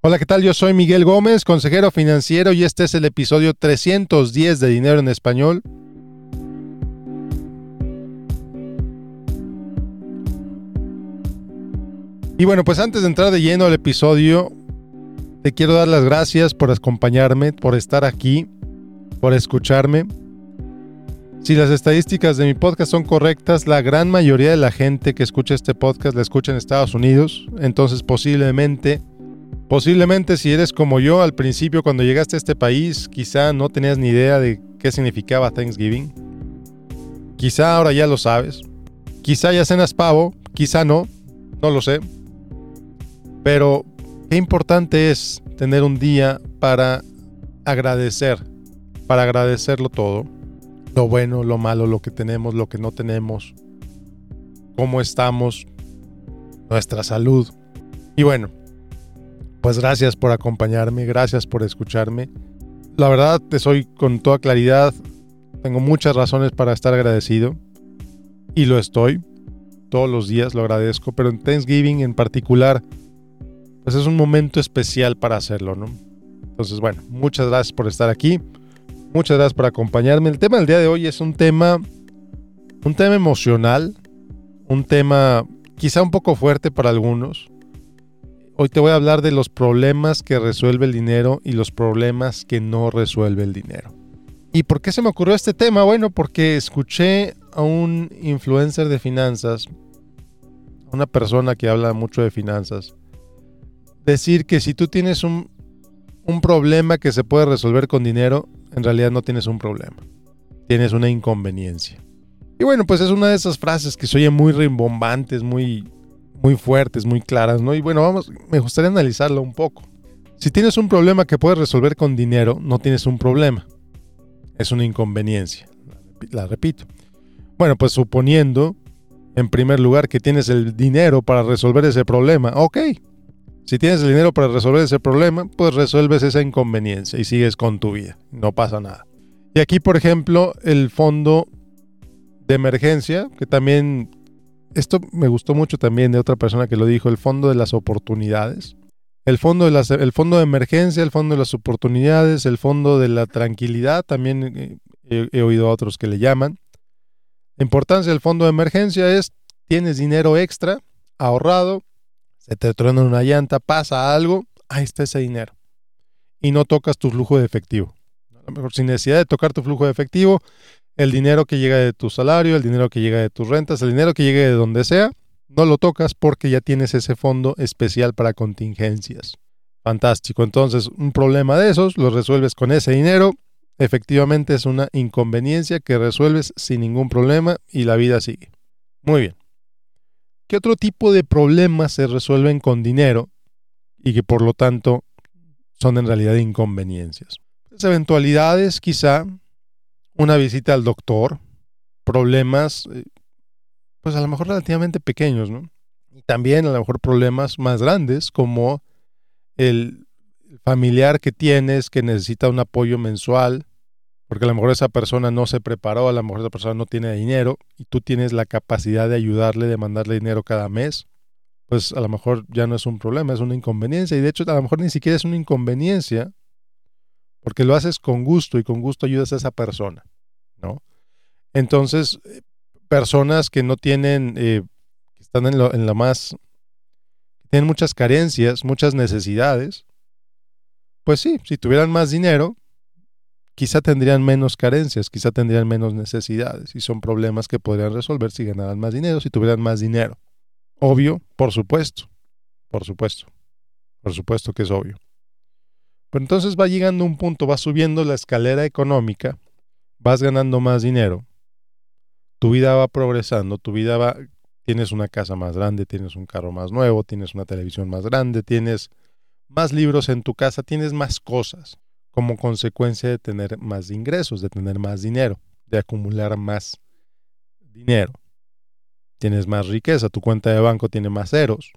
Hola, ¿qué tal? Yo soy Miguel Gómez, consejero financiero y este es el episodio 310 de Dinero en Español. Y bueno, pues antes de entrar de lleno al episodio, te quiero dar las gracias por acompañarme, por estar aquí, por escucharme. Si las estadísticas de mi podcast son correctas, la gran mayoría de la gente que escucha este podcast la escucha en Estados Unidos, entonces posiblemente Posiblemente si eres como yo al principio cuando llegaste a este país, quizá no tenías ni idea de qué significaba Thanksgiving. Quizá ahora ya lo sabes. Quizá ya cenas pavo, quizá no, no lo sé. Pero qué importante es tener un día para agradecer, para agradecerlo todo. Lo bueno, lo malo, lo que tenemos, lo que no tenemos, cómo estamos, nuestra salud. Y bueno, pues gracias por acompañarme, gracias por escucharme. La verdad, te soy con toda claridad, tengo muchas razones para estar agradecido y lo estoy. Todos los días lo agradezco, pero en Thanksgiving en particular, pues es un momento especial para hacerlo, ¿no? Entonces, bueno, muchas gracias por estar aquí. Muchas gracias por acompañarme. El tema del día de hoy es un tema un tema emocional, un tema quizá un poco fuerte para algunos, Hoy te voy a hablar de los problemas que resuelve el dinero y los problemas que no resuelve el dinero. ¿Y por qué se me ocurrió este tema? Bueno, porque escuché a un influencer de finanzas, una persona que habla mucho de finanzas, decir que si tú tienes un, un problema que se puede resolver con dinero, en realidad no tienes un problema, tienes una inconveniencia. Y bueno, pues es una de esas frases que se oye muy rimbombantes, muy muy fuertes, muy claras, ¿no? Y bueno, vamos, me gustaría analizarlo un poco. Si tienes un problema que puedes resolver con dinero, no tienes un problema. Es una inconveniencia. La repito. Bueno, pues suponiendo, en primer lugar, que tienes el dinero para resolver ese problema, ok. Si tienes el dinero para resolver ese problema, pues resuelves esa inconveniencia y sigues con tu vida. No pasa nada. Y aquí, por ejemplo, el fondo de emergencia, que también esto me gustó mucho también de otra persona que lo dijo, el fondo de las oportunidades. El fondo de, las, el fondo de emergencia, el fondo de las oportunidades, el fondo de la tranquilidad, también eh, he, oído a otros que le llaman. La importancia del fondo de emergencia es, tienes dinero extra, ahorrado, se te truena una llanta, pasa algo, ahí está ese dinero. Y no tocas tu flujo de efectivo. A lo mejor sin necesidad de tocar tu flujo de efectivo, el dinero que llega de tu salario, el dinero que llega de tus rentas, el dinero que llegue de donde sea, no lo tocas porque ya tienes ese fondo especial para contingencias. Fantástico. Entonces, un problema de esos lo resuelves con ese dinero. Efectivamente es una inconveniencia que resuelves sin ningún problema y la vida sigue. Muy bien. ¿Qué otro tipo de problemas se resuelven con dinero y que por lo tanto son en realidad inconveniencias? Pues eventualidades quizá una visita al doctor, problemas, eh, pues a lo mejor relativamente pequeños, ¿no? Y también a lo mejor problemas más grandes como el familiar que tienes que necesita un apoyo mensual, porque a lo mejor esa persona no se preparó, a lo mejor esa persona no tiene dinero y tú tienes la capacidad de ayudarle, de mandarle dinero cada mes, pues a lo mejor ya no es un problema, es una inconveniencia y de hecho a lo mejor ni siquiera es una inconveniencia, porque lo haces con gusto y con gusto ayudas a esa persona, ¿no? Entonces, eh, personas que no tienen, eh, que están en, lo, en la más, tienen muchas carencias, muchas necesidades, pues sí, si tuvieran más dinero, quizá tendrían menos carencias, quizá tendrían menos necesidades y son problemas que podrían resolver si ganaran más dinero, si tuvieran más dinero. Obvio, por supuesto, por supuesto, por supuesto que es obvio. Pero entonces va llegando un punto, va subiendo la escalera económica, vas ganando más dinero, tu vida va progresando, tu vida va, tienes una casa más grande, tienes un carro más nuevo, tienes una televisión más grande, tienes más libros en tu casa, tienes más cosas como consecuencia de tener más ingresos, de tener más dinero, de acumular más dinero. Tienes más riqueza, tu cuenta de banco tiene más ceros,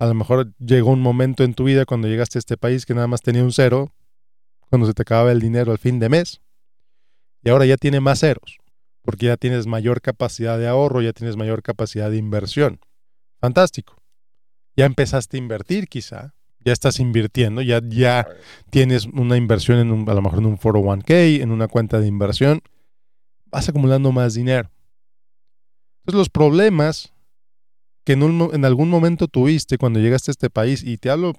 a lo mejor llegó un momento en tu vida cuando llegaste a este país que nada más tenía un cero, cuando se te acababa el dinero al fin de mes. Y ahora ya tiene más ceros, porque ya tienes mayor capacidad de ahorro, ya tienes mayor capacidad de inversión. Fantástico. Ya empezaste a invertir quizá, Ya estás invirtiendo, ya, ya tienes una inversión en un, a lo mejor en un 401k, en una cuenta de inversión. Vas acumulando más dinero. Entonces los problemas en algún momento tuviste cuando llegaste a este país, y te hablo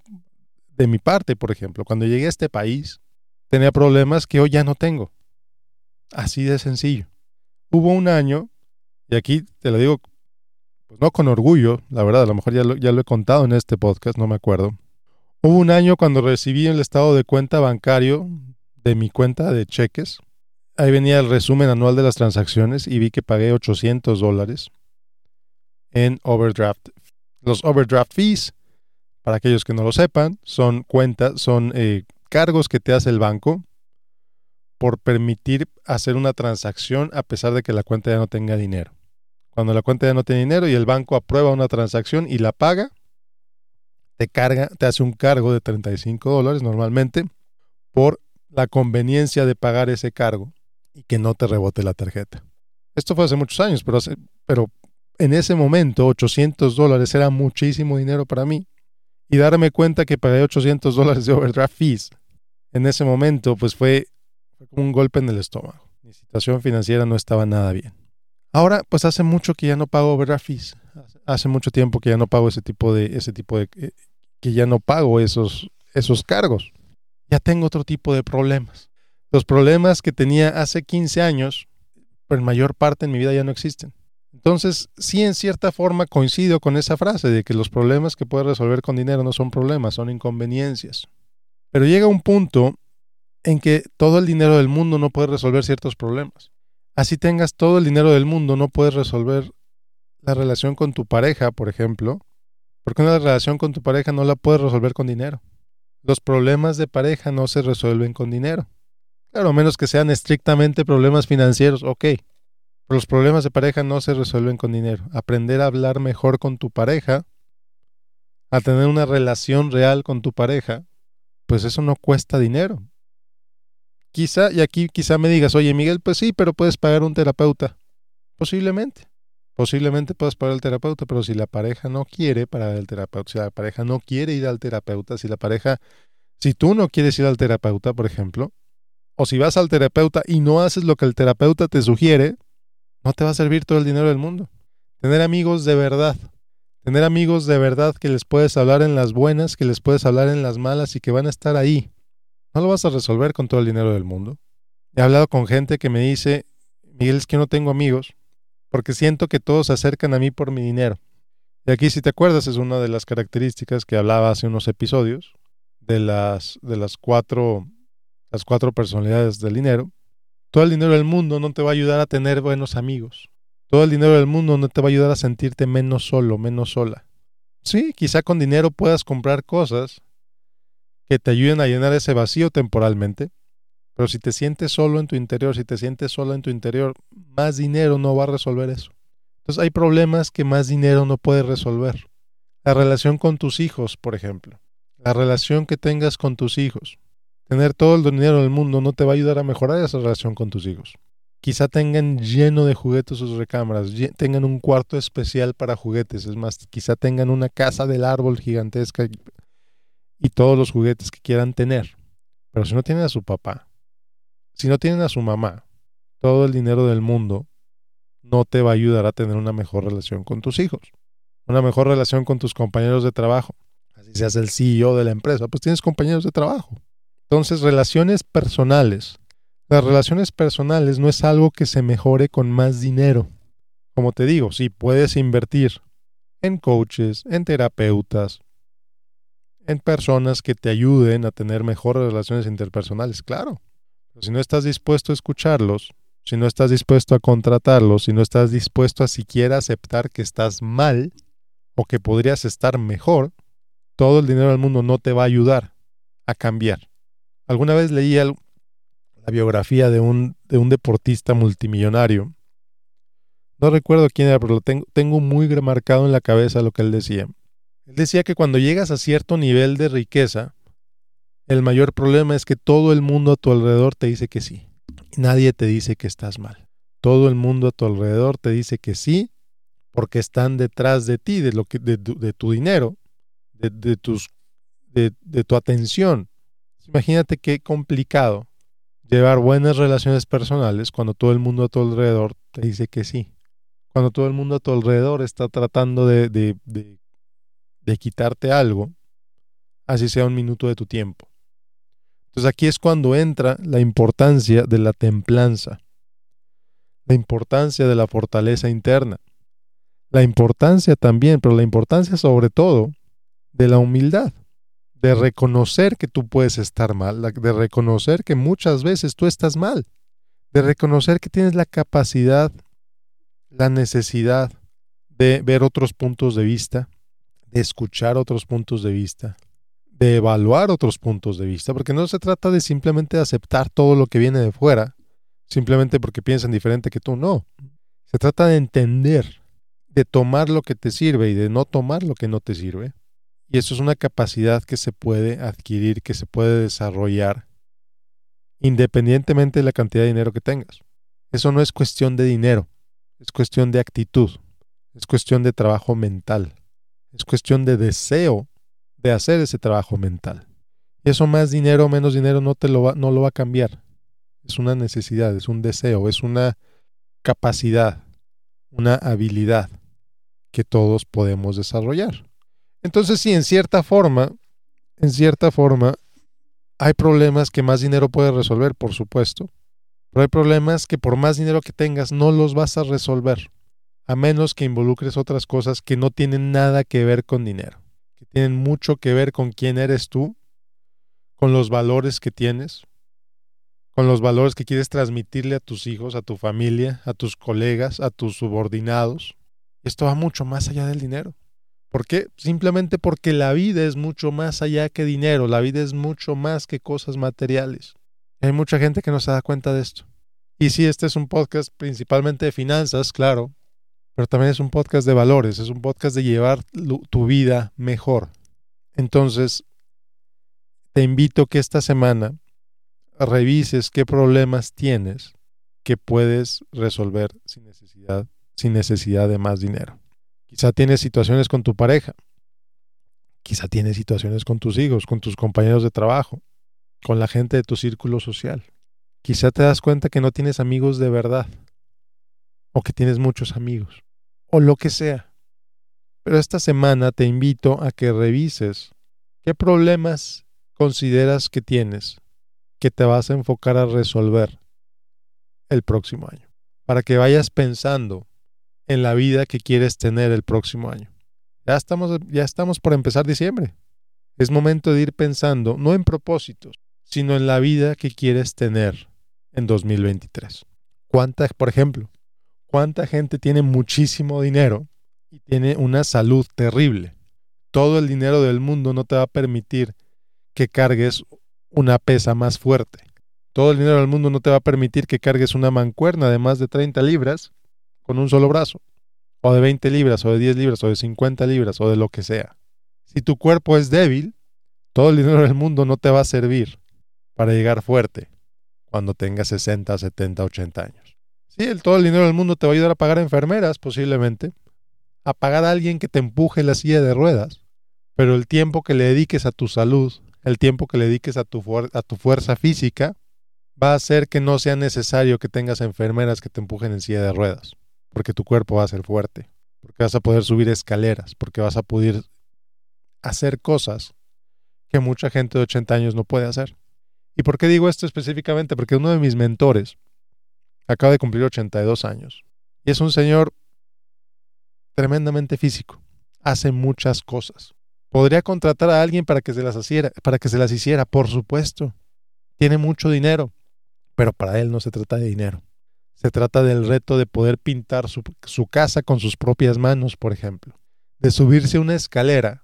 de mi parte, por ejemplo, cuando llegué a este país, tenía problemas que hoy ya no tengo. Así de sencillo. Hubo un año, y aquí te lo digo, pues no con orgullo, la verdad, a lo mejor ya lo, ya lo he contado en este podcast, no me acuerdo. Hubo un año cuando recibí el estado de cuenta bancario de mi cuenta de cheques. Ahí venía el resumen anual de las transacciones y vi que pagué 800 dólares en overdraft. Los overdraft fees, para aquellos que no lo sepan, son cuentas, son eh, cargos que te hace el banco por permitir hacer una transacción a pesar de que la cuenta ya no tenga dinero. Cuando la cuenta ya no tiene dinero y el banco aprueba una transacción y la paga, te carga, te hace un cargo de 35 dólares normalmente por la conveniencia de pagar ese cargo y que no te rebote la tarjeta. Esto fue hace muchos años, pero, pero en ese momento 800 dólares era muchísimo dinero para mí. Y darme cuenta que pagué 800 dólares de overdraft fees en ese momento, pues fue, un golpe en el estómago. Mi situación financiera no estaba nada bien. Ahora, pues hace mucho que ya no pago overdraft fees. Hace mucho tiempo que ya no pago ese tipo de, ese tipo de, eh, que ya no pago esos, esos cargos. Ya tengo otro tipo de problemas. Los problemas que tenía hace 15 años, por en mayor parte en mi vida ya no existen. Entonces, sí, en cierta forma coincido con esa frase de que los problemas que puedes resolver con dinero no son problemas, son inconveniencias. Pero llega un punto en que todo el dinero del mundo no puede resolver ciertos problemas. Así tengas todo el dinero del mundo, no puedes resolver la relación con tu pareja, por ejemplo, porque una relación con tu pareja no la puedes resolver con dinero. Los problemas de pareja no se resuelven con dinero. Claro, a menos que sean estrictamente problemas financieros, ok. Los problemas de pareja no se resuelven con dinero. Aprender a hablar mejor con tu pareja, a tener una relación real con tu pareja, pues eso no cuesta dinero. Quizá, y aquí quizá me digas, oye Miguel, pues sí, pero puedes pagar un terapeuta. Posiblemente. Posiblemente puedas pagar el terapeuta, pero si la pareja no quiere pagar el terapeuta, si la pareja no quiere ir al terapeuta, si la pareja, si tú no quieres ir al terapeuta, por ejemplo, o si vas al terapeuta y no haces lo que el terapeuta te sugiere, no te va a servir todo el dinero del mundo. Tener amigos de verdad, tener amigos de verdad que les puedes hablar en las buenas, que les puedes hablar en las malas y que van a estar ahí. No lo vas a resolver con todo el dinero del mundo. He hablado con gente que me dice, Miguel, es que no tengo amigos porque siento que todos se acercan a mí por mi dinero. Y aquí, si te acuerdas, es una de las características que hablaba hace unos episodios de las, de las, cuatro, las cuatro personalidades del dinero. Todo el dinero del mundo no te va a ayudar a tener buenos amigos. Todo el dinero del mundo no te va a ayudar a sentirte menos solo, menos sola. Sí, quizá con dinero puedas comprar cosas que te ayuden a llenar ese vacío temporalmente, pero si te sientes solo en tu interior, si te sientes solo en tu interior, más dinero no va a resolver eso. Entonces hay problemas que más dinero no puede resolver. La relación con tus hijos, por ejemplo. La relación que tengas con tus hijos. Tener todo el dinero del mundo no te va a ayudar a mejorar esa relación con tus hijos. Quizá tengan lleno de juguetes sus recámaras, tengan un cuarto especial para juguetes, es más, quizá tengan una casa del árbol gigantesca y todos los juguetes que quieran tener. Pero si no tienen a su papá, si no tienen a su mamá, todo el dinero del mundo no te va a ayudar a tener una mejor relación con tus hijos, una mejor relación con tus compañeros de trabajo. Así seas el CEO de la empresa, pues tienes compañeros de trabajo. Entonces, relaciones personales. Las relaciones personales no es algo que se mejore con más dinero. Como te digo, si puedes invertir en coaches, en terapeutas, en personas que te ayuden a tener mejores relaciones interpersonales, claro. Pero si no estás dispuesto a escucharlos, si no estás dispuesto a contratarlos, si no estás dispuesto a siquiera aceptar que estás mal o que podrías estar mejor, todo el dinero del mundo no te va a ayudar a cambiar. Alguna vez leí la biografía de un, de un deportista multimillonario. No recuerdo quién era, pero lo tengo, tengo muy marcado en la cabeza lo que él decía. Él decía que cuando llegas a cierto nivel de riqueza, el mayor problema es que todo el mundo a tu alrededor te dice que sí. nadie te dice que estás mal. Todo el mundo a tu alrededor te dice que sí porque están detrás de ti, de, lo que, de, tu dinero, de, tus, de tu atención. Imagínate qué complicado llevar buenas relaciones personales cuando todo el mundo a tu alrededor te dice que sí. Cuando todo el mundo a tu alrededor está tratando de, de, de, quitarte algo, así sea un minuto de tu tiempo. Entonces aquí es cuando entra la importancia de la templanza, la importancia de la fortaleza interna, la importancia también, pero la importancia sobre todo de la humildad de reconocer que tú puedes estar mal, de reconocer que muchas veces tú estás mal, de reconocer que tienes la capacidad, la necesidad de ver otros puntos de vista, de escuchar otros puntos de vista, de evaluar otros puntos de vista, porque no se trata de simplemente aceptar todo lo que viene de fuera, simplemente porque piensan diferente que tú, no. Se trata de entender, de tomar lo que te sirve y de no tomar lo que no te sirve y eso es una capacidad que se puede adquirir, que se puede desarrollar independientemente de la cantidad de dinero que tengas. Eso no es cuestión de dinero, es cuestión de actitud, es cuestión de trabajo mental, es cuestión de deseo de hacer ese trabajo mental. Y eso más dinero o menos dinero no, te lo va, no lo va a cambiar. Es una necesidad, es un deseo, es una capacidad, una habilidad que todos podemos desarrollar. Entonces, sí, en cierta forma, en cierta forma, hay problemas que más dinero puede resolver, por supuesto. Pero hay problemas que por más dinero que tengas no los vas a resolver, a menos que involucres otras cosas que no tienen nada que ver con dinero, que tienen mucho que ver con quién eres tú, con los valores que tienes, con los valores que quieres transmitirle a tus hijos, a tu familia, a tus colegas, a tus subordinados. Esto va mucho más allá del dinero. ¿Por qué? Simplemente porque la vida es mucho más allá que dinero, la vida es mucho más que cosas materiales. Hay mucha gente que no se da cuenta de esto. Y sí, este es un podcast principalmente de finanzas, claro, pero también es un podcast de valores, es un podcast de llevar tu vida mejor. Entonces, te invito que esta semana revises qué problemas tienes que puedes resolver sin necesidad, sin necesidad de más dinero. Quizá tienes situaciones con tu pareja. Quizá tienes situaciones con tus hijos, con tus compañeros de trabajo, con la gente de tu círculo social. Quizá te das cuenta que no tienes amigos de verdad. O que tienes muchos amigos. O lo que sea. Pero esta semana te invito a que revises qué problemas consideras que tienes que te vas a enfocar a resolver el próximo año. Para que vayas pensando en la vida que quieres tener el próximo año. Ya estamos, ya estamos por empezar diciembre. Es momento de ir pensando no en propósitos, sino en la vida que quieres tener en 2023. ¿Cuánta, por ejemplo, cuánta gente tiene muchísimo dinero y tiene una salud terrible? Todo el dinero del mundo no te va a permitir que cargues una pesa más fuerte. Todo el dinero del mundo no te va a permitir que cargues una mancuerna de más de 30 libras con un solo brazo, o de 20 libras, o de 10 libras, o de 50 libras, o de lo que sea. Si tu cuerpo es débil, todo el dinero del mundo no te va a servir para llegar fuerte cuando tengas 60, 70, 80 años. Sí, el, todo el dinero del mundo te va a ayudar a pagar enfermeras, posiblemente, a pagar a alguien que te empuje la silla de ruedas, pero el tiempo que le dediques a tu salud, el tiempo que le dediques a tu, a tu fuerza física, va a hacer que no sea necesario que tengas enfermeras que te empujen en silla de ruedas porque tu cuerpo va a ser fuerte, porque vas a poder subir escaleras, porque vas a poder hacer cosas que mucha gente de 80 años no puede hacer. ¿Y por qué digo esto específicamente? Porque uno de mis mentores acaba de cumplir 82 años y es un señor tremendamente físico, hace muchas cosas. Podría contratar a alguien para que se las hiciera, para que se las hiciera, por supuesto. Tiene mucho dinero, pero para él no se trata de dinero. Se trata del reto de poder pintar su, casa con sus propias manos, por ejemplo. De subirse una escalera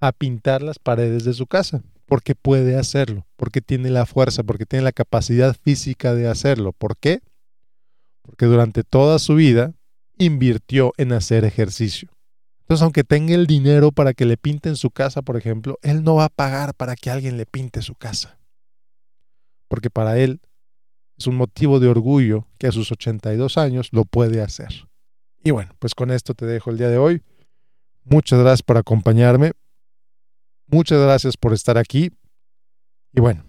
a pintar las paredes de su casa, porque puede hacerlo, porque tiene la fuerza, porque tiene la capacidad física de hacerlo. ¿Por qué? Porque durante toda su vida invirtió en hacer ejercicio. Entonces, aunque tenga el dinero para que le pinten su casa, por ejemplo, él no va a pagar para que alguien le pinte su casa. Porque para él es un motivo de orgullo que a sus 82 años lo puede hacer. Y bueno, pues con esto te dejo el día de hoy. Muchas gracias por acompañarme. Muchas gracias por estar aquí. Y bueno,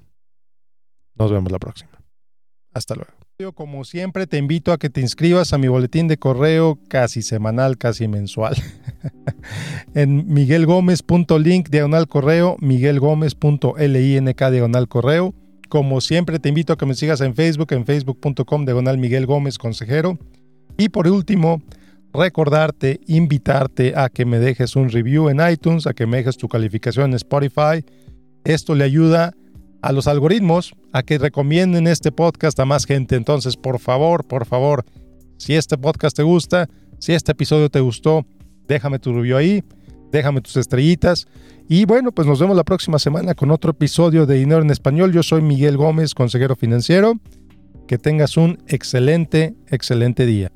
nos vemos la próxima. Hasta luego. Como siempre, te invito a que te inscribas a mi boletín de correo casi semanal, casi mensual. en miguelgomez.link diagonal correo, miguelgomez.link diagonal correo. Como siempre, te invito a que me sigas en Facebook, en facebook.com diagonal Miguel Gómez Consejero. Y por último, recordarte, invitarte a que me dejes un review en iTunes, a que me dejes tu calificación en Spotify. Esto le ayuda a los algoritmos a que recomienden este podcast a más gente. Entonces, por favor, por favor, si este podcast te gusta, si este episodio te gustó, déjame tu review ahí, déjame tus estrellitas. Y bueno, pues nos vemos la próxima semana con otro episodio de Dinero en Español. Yo soy Miguel Gómez, consejero financiero. Que tengas un excelente, excelente día.